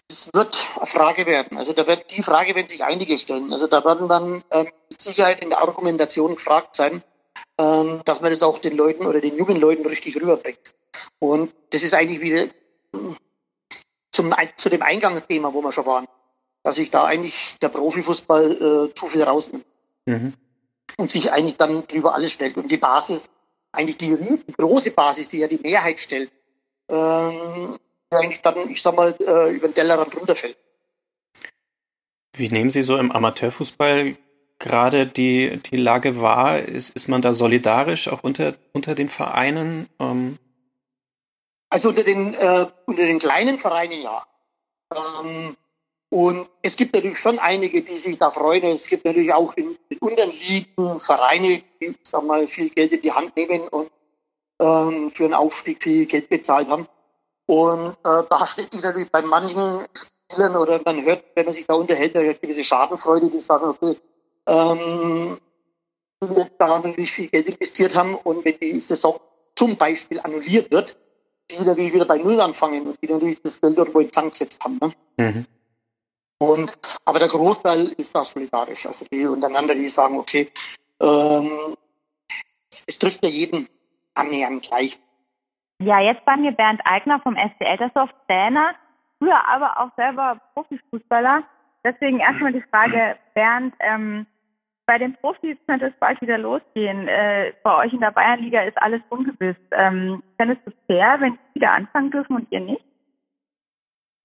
F: Es wird eine Frage werden. Also da wird die Frage, wenn sich einige stellen. Also da werden dann ähm, mit Sicherheit in der Argumentation gefragt sein, ähm, dass man das auch den Leuten oder den jungen Leuten richtig rüberbringt. Und das ist eigentlich wieder zum, zu dem Eingangsthema, wo wir schon waren, dass sich da eigentlich der Profifußball äh, zu viel rausnimmt. Mhm. Und sich eigentlich dann drüber alles stellt. Und die Basis, eigentlich die, die große Basis, die ja die Mehrheit stellt, ähm, eigentlich dann, ich sag mal, äh, über den Tellerrand runterfällt.
A: Wie nehmen Sie so im Amateurfußball gerade die, die Lage wahr? Ist, ist man da solidarisch auch unter, unter den Vereinen? Ähm?
F: Also unter den, äh, unter den kleinen Vereinen ja. Ähm, und es gibt natürlich schon einige, die sich da freuen. Es gibt natürlich auch in, in unteren Ligen Vereine, die sag mal, viel Geld in die Hand nehmen und ähm, für einen Aufstieg viel Geld bezahlt haben. Und äh, da stellt sich natürlich bei manchen Spielern oder man hört, wenn man sich da unterhält, eine gewisse Schadenfreude, die sagen, okay, ähm, da natürlich viel Geld investiert haben und wenn die Saison zum Beispiel annulliert wird, die natürlich wieder bei Null anfangen und die natürlich das Geld irgendwo in Sand gesetzt haben. Ne? Mhm. Und, aber der Großteil ist da solidarisch. Also die untereinander, die sagen, okay, ähm, es, es trifft ja jeden annähernd gleich.
B: Ja, jetzt bei mir Bernd Eigner vom SC Eltersdorf, Trainer, früher aber auch selber Profifußballer. Deswegen erstmal die Frage, Bernd, ähm, bei den Profis könnte es bald wieder losgehen. Äh, bei euch in der Bayernliga ist alles ungewiss. Ähm, du es fair, wenn sie wieder anfangen dürfen und ihr nicht?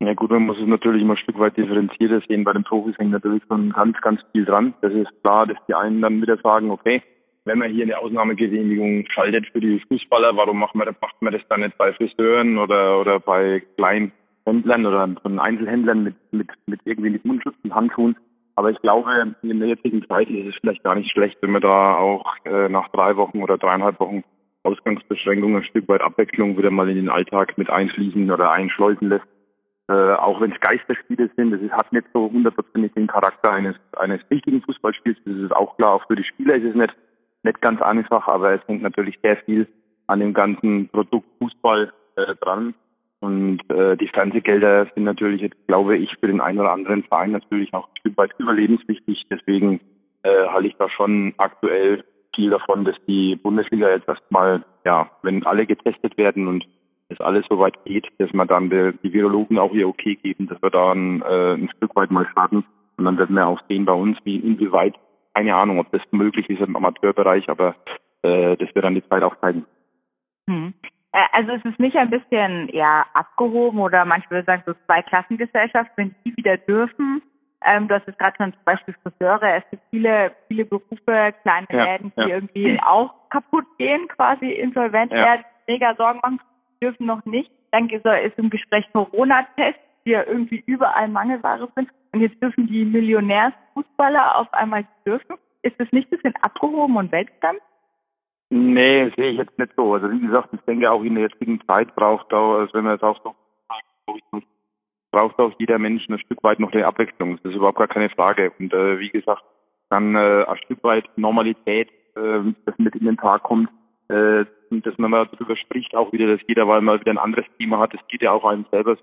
G: Ja gut, man muss es natürlich immer ein Stück weit differenzierter sehen. Bei den Profis hängt natürlich schon ganz, ganz viel dran. Das ist klar, dass die einen dann wieder sagen, okay, wenn man hier eine Ausnahmegenehmigung schaltet für die Fußballer, warum macht man, macht man das dann nicht bei Friseuren oder, oder bei kleinen Händlern oder von Einzelhändlern mit, mit, mit irgendwie mit Mundschutz und Handschuhen? Aber ich glaube, in der jetzigen Zeit ist es vielleicht gar nicht schlecht, wenn man da auch äh, nach drei Wochen oder dreieinhalb Wochen Ausgangsbeschränkungen ein Stück weit Abwechslung wieder mal in den Alltag mit einschließen oder einschleusen lässt. Äh, auch wenn es Geisterspiele sind, das ist, hat nicht so hundertprozentig den Charakter eines, eines richtigen Fußballspiels. Das ist auch klar. Auch für die Spieler ist es nicht nicht ganz einfach, aber es hängt natürlich sehr viel an dem ganzen Produkt Fußball äh, dran. Und äh, die Fernsehgelder sind natürlich jetzt, glaube ich, für den einen oder anderen Verein natürlich auch ein Stück weit überlebenswichtig. Deswegen äh, halte ich da schon aktuell viel davon, dass die Bundesliga jetzt erstmal, ja, wenn alle getestet werden und es alles so weit geht, dass man dann die, die Virologen auch ihr Okay geben, dass wir da äh, ein Stück weit mal starten. Und dann werden wir auch sehen bei uns, wie inwieweit keine Ahnung, ob das möglich ist im Amateurbereich, aber äh, das wird dann die Zeit auch zeigen.
B: Hm. Also es ist nicht ein bisschen ja abgehoben oder manche würden sagen so Zweiklassengesellschaft, wenn die wieder dürfen, Ähm, du hast es gerade schon zum Beispiel Friseure. Es gibt viele, viele Berufe, kleine ja, Läden, die ja. irgendwie auch kaputt gehen, quasi insolvent ja. werden, mega Sorgen machen, dürfen noch nicht. Dann ist im Gespräch Corona-Test, die ja irgendwie überall Mangelware sind. Und jetzt dürfen die Millionärsfußballer auf einmal dürfen. Ist das nicht ein bisschen abgehoben und weltfremd?
G: Nee, sehe ich jetzt nicht so. Also wie gesagt, ich denke auch in der jetzigen Zeit braucht auch, also wenn man es auch so braucht auch jeder Mensch ein Stück weit noch eine Abwechslung. Das ist überhaupt gar keine Frage. Und äh, wie gesagt, dann äh, ein Stück weit Normalität, äh, das mit in den Tag kommt, äh, dass man mal darüber spricht, auch wieder, dass jeder mal wieder ein anderes Thema hat. Es geht ja auch einem selber.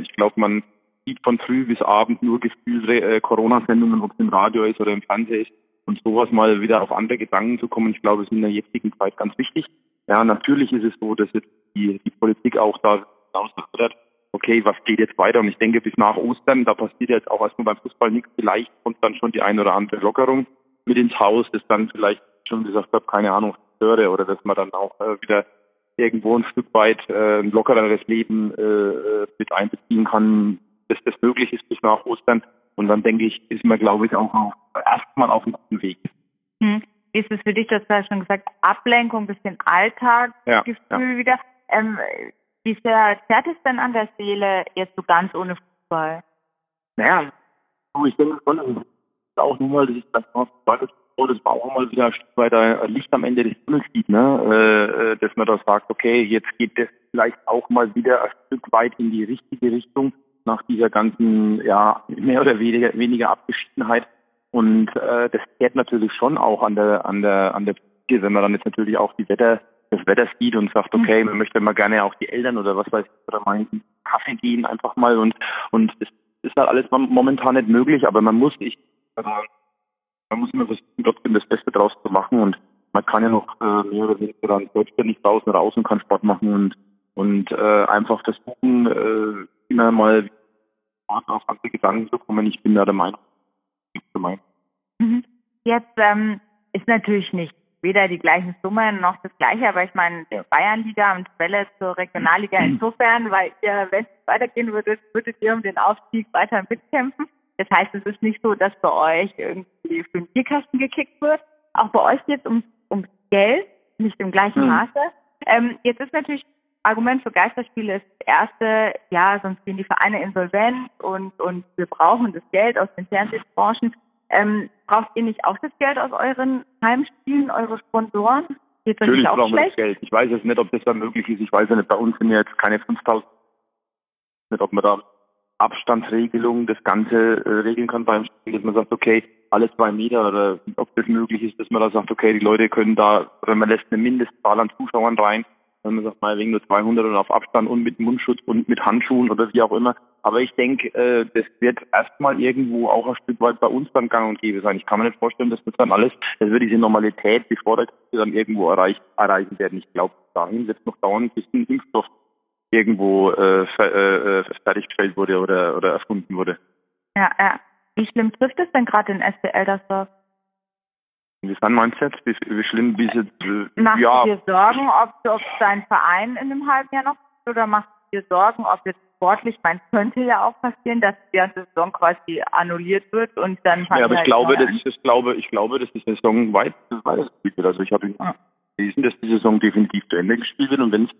G: Ich glaube, man sieht von früh bis abend nur gefühlt äh, Corona-Sendungen, ob es im Radio ist oder im Fernsehen ist. Und sowas mal wieder auf andere Gedanken zu kommen, ich glaube, ist in der jetzigen Zeit ganz wichtig. Ja, natürlich ist es so, dass jetzt die, die Politik auch da hinausfordert, okay, was geht jetzt weiter? Und ich denke, bis nach Ostern, da passiert jetzt auch erstmal beim Fußball nichts. Vielleicht kommt dann schon die eine oder andere Lockerung mit ins Haus, das dann vielleicht schon gesagt habe, keine Ahnung, störe oder dass man dann auch äh, wieder irgendwo ein Stück weit äh, ein lockereres Leben äh, äh, mit einbeziehen kann, dass das möglich ist bis nach Ostern. Und dann denke ich, ist man, glaube ich, auch erstmal auf einem guten Weg.
B: Hm. Ist es für dich, das hast schon gesagt, Ablenkung, bisschen Alltagsgefühl ja, ja. wieder? Ähm, wie sehr zerrt es denn an der Seele jetzt so ganz ohne Fußball?
G: Naja, ich denke schon, auch nur mal, dass ich das noch das war auch mal wieder ein Stück weit ein Licht am Ende des Tunnels sieht, ne? Äh, äh, dass man da sagt, okay, jetzt geht das vielleicht auch mal wieder ein Stück weit in die richtige Richtung nach dieser ganzen, ja, mehr oder weniger, weniger Abgeschiedenheit. Und äh, das kehrt natürlich schon auch an der, an der, an der Psyche, wenn man dann jetzt natürlich auch die Wetter das Wetter sieht und sagt, okay, man möchte mal gerne auch die Eltern oder was weiß ich, oder mal in den Kaffee gehen einfach mal und und das ist halt alles momentan nicht möglich, aber man muss ich man muss immer versuchen, trotzdem das Beste draus zu machen und man kann ja noch äh, mehr oder weniger dann selbstständig draußen raus und kann Sport machen und und äh, einfach versuchen, äh, immer mal auf andere Gedanken zu kommen. Ich bin da der Meinung,
B: mhm. Jetzt ähm, ist natürlich nicht weder die gleichen Summen noch das gleiche, aber ich meine, Bayernliga und Welle zur Regionalliga insofern, weil ihr, wenn es weitergehen würde, würdet ihr um den Aufstieg weiter mitkämpfen. Das heißt, es ist nicht so, dass bei euch irgendwie für den Bierkasten gekickt wird. Auch bei euch geht es um, um Geld, nicht im gleichen mhm. Maße. Ähm, jetzt ist natürlich Argument für Geisterspiele ist das erste, ja, sonst gehen die Vereine insolvent und, und wir brauchen das Geld aus den Fernsehbranchen. Ähm, braucht ihr nicht auch das Geld aus euren Heimspielen, eure Sponsoren?
G: Geht das Natürlich brauchen wir das Geld. Ich weiß jetzt nicht, ob das dann möglich ist. Ich weiß ja nicht, bei uns sind jetzt keine 5000, nicht, ob man da Abstandsregelung das Ganze äh, regeln kann beim Spiel, dass man sagt, okay, alle zwei Meter oder ob das möglich ist, dass man da sagt, okay, die Leute können da, oder man lässt eine Mindestzahl an Zuschauern rein, wenn man sagt, mal wegen nur 200 und auf Abstand und mit Mundschutz und mit Handschuhen oder wie auch immer. Aber ich denke, äh, das wird erstmal irgendwo auch ein Stück weit bei uns dann gang und gäbe sein. Ich kann mir nicht vorstellen, dass das dann alles, das wird diese Normalität, bevor der dann irgendwo erreicht, erreichen werden. Ich glaube, dahin wird es noch dauern, bis ein Impfstoff irgendwo äh, fer äh, fertiggestellt wurde oder, oder erfunden wurde.
B: Ja, ja. Wie schlimm trifft es denn gerade in SPL das Dorf?
G: Inwiefern meinst du jetzt? Wie, wie schlimm diese...
B: Äh, machst ja. du dir Sorgen, ob, ob dein Verein in einem halben Jahr noch oder machst du dir Sorgen, ob jetzt sportlich, man könnte ja auch passieren, dass die ganze Saison quasi annulliert wird und dann
G: Ja, aber ich halt glaube, dass ich glaube, ich glaube, dass die Saison weit weitergespielt wird. Also ich habe gelesen, dass die Saison definitiv zu Ende gespielt wird und wenn es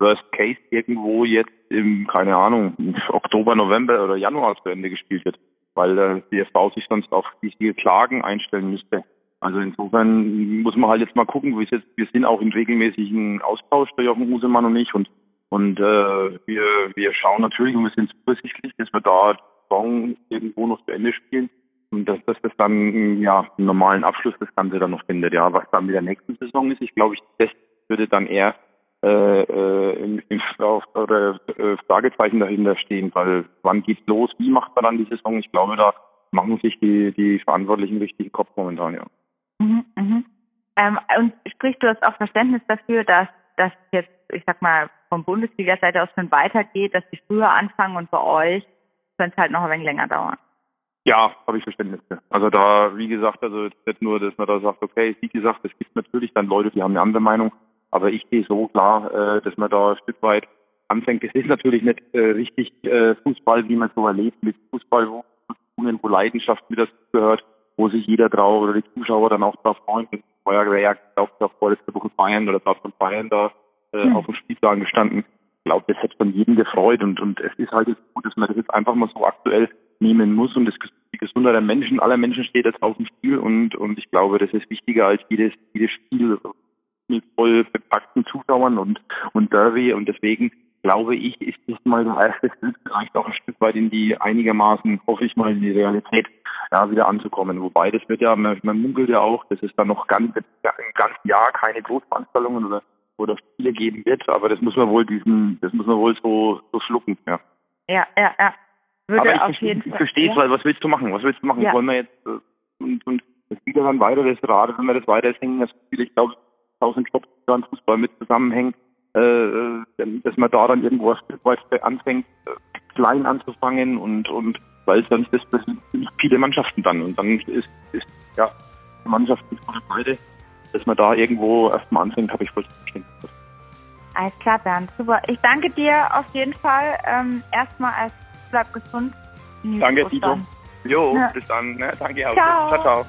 G: Worst Case irgendwo jetzt im, keine Ahnung, Oktober, November oder Januar zu Ende gespielt wird, weil äh, die FV sich sonst auf wichtige Klagen einstellen müsste. Also insofern muss man halt jetzt mal gucken, wie es jetzt, wir sind auch im regelmäßigen Austausch, der Jochen Husemann und ich, und, und äh, wir, wir schauen natürlich und wir sind zuversichtlich, dass wir da Saison irgendwo noch zu Ende spielen und dass, dass das dann ja einen normalen Abschluss das Ganze dann noch findet. Ja, was dann mit der nächsten Saison ist, ich glaube, ich, das würde dann eher äh, äh, im, im oder äh, Fragezeichen dahinter stehen, weil wann geht's los, wie macht man dann die Saison? Ich glaube, da machen sich die, die Verantwortlichen richtig Kopf momentan, ja.
B: Mhm, mhm. Ähm, und sprich, du hast auch Verständnis dafür, dass das jetzt, ich sag mal, von Bundesliga-Seite aus schon weitergeht, dass die früher anfangen und bei euch könnte es halt noch ein wenig länger dauern.
G: Ja, habe ich Verständnis für. Also da, wie gesagt, also nicht nur, dass man da sagt, okay, wie gesagt, es gibt natürlich dann Leute, die haben eine andere Meinung, aber ich gehe so klar, äh, dass man da ein Stück weit anfängt. Es ist natürlich nicht äh, richtig äh, Fußball, wie man so erlebt, mit Fußball, wo wo Leidenschaft mit dazu gehört, wo sich jeder drauf oder die Zuschauer dann auch drauf freuen. Das war ja auch vorletzte Woche Bayern oder da von Bayern da äh, mhm. auf dem Spielplan gestanden. Ich glaube, das hätte von jedem gefreut und, und es ist halt jetzt gut, dass man das jetzt einfach mal so aktuell nehmen muss und das, die Gesundheit der Menschen, aller Menschen steht jetzt auf dem Spiel und, und ich glaube, das ist wichtiger als jedes, jedes Spiel mit voll bepackten Zuschauern und, und Derby und deswegen glaube ich, ist das mal der erste Schritt, vielleicht auch ein Stück weit in die einigermaßen, hoffe ich mal, in die Realität ja, wieder anzukommen. Wobei das wird ja, man, man munkelt ja auch, dass es dann noch ganz, im ganzen Jahr keine Großveranstaltungen oder, oder Spiele geben wird, aber das muss man wohl diesen, das muss man wohl so, so schlucken, ja.
B: Ja, ja, ja.
G: Würde aber ich, auf jeden ich verstehe es, weil was willst du machen? Was willst du machen? Ja. Wollen wir jetzt, äh, und, und es geht ja dann weiter, das Rad, wenn wir das weiter hängen, das viele, ich glaube, tausend Jobs, die an Fußball mit zusammenhängen, äh, dass man da dann irgendwo ein Stück weit anfängt, äh, klein anzufangen und, und weil sonst ist das sind viele Mannschaften dann und dann ist, ist ja, die Mannschaft mit beide, dass man da irgendwo erstmal anfängt, habe ich voll verstanden.
B: Alles klar, Bernd. Super. Ich danke dir auf jeden Fall. Ähm, erstmal als bleib gesund.
G: Danke, Tito. Jo, ja. bis dann. Ne? Danke auch. Ciao, ciao. ciao.